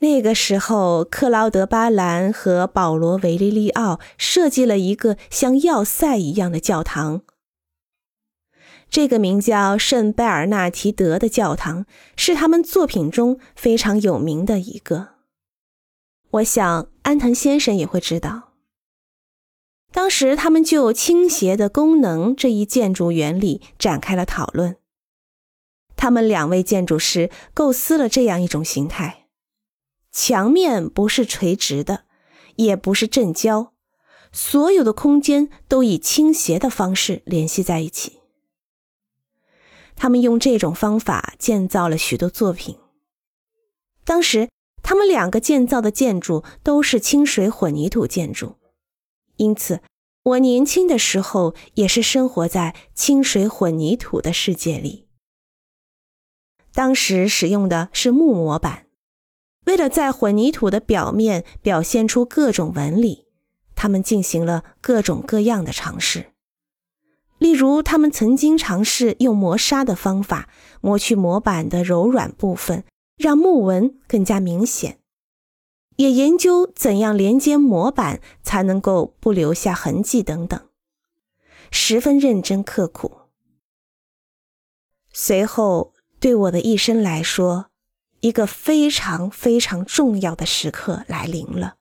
那个时候，克劳德·巴兰和保罗·维利利奥设计了一个像要塞一样的教堂。这个名叫圣贝尔纳提德的教堂是他们作品中非常有名的一个。我想安藤先生也会知道。当时他们就倾斜的功能这一建筑原理展开了讨论。他们两位建筑师构思了这样一种形态：墙面不是垂直的，也不是正交，所有的空间都以倾斜的方式联系在一起。他们用这种方法建造了许多作品。当时，他们两个建造的建筑都是清水混凝土建筑，因此，我年轻的时候也是生活在清水混凝土的世界里。当时使用的是木模板，为了在混凝土的表面表现出各种纹理，他们进行了各种各样的尝试。例如，他们曾经尝试用磨砂的方法磨去模板的柔软部分，让木纹更加明显；也研究怎样连接模板才能够不留下痕迹等等，十分认真刻苦。随后，对我的一生来说，一个非常非常重要的时刻来临了。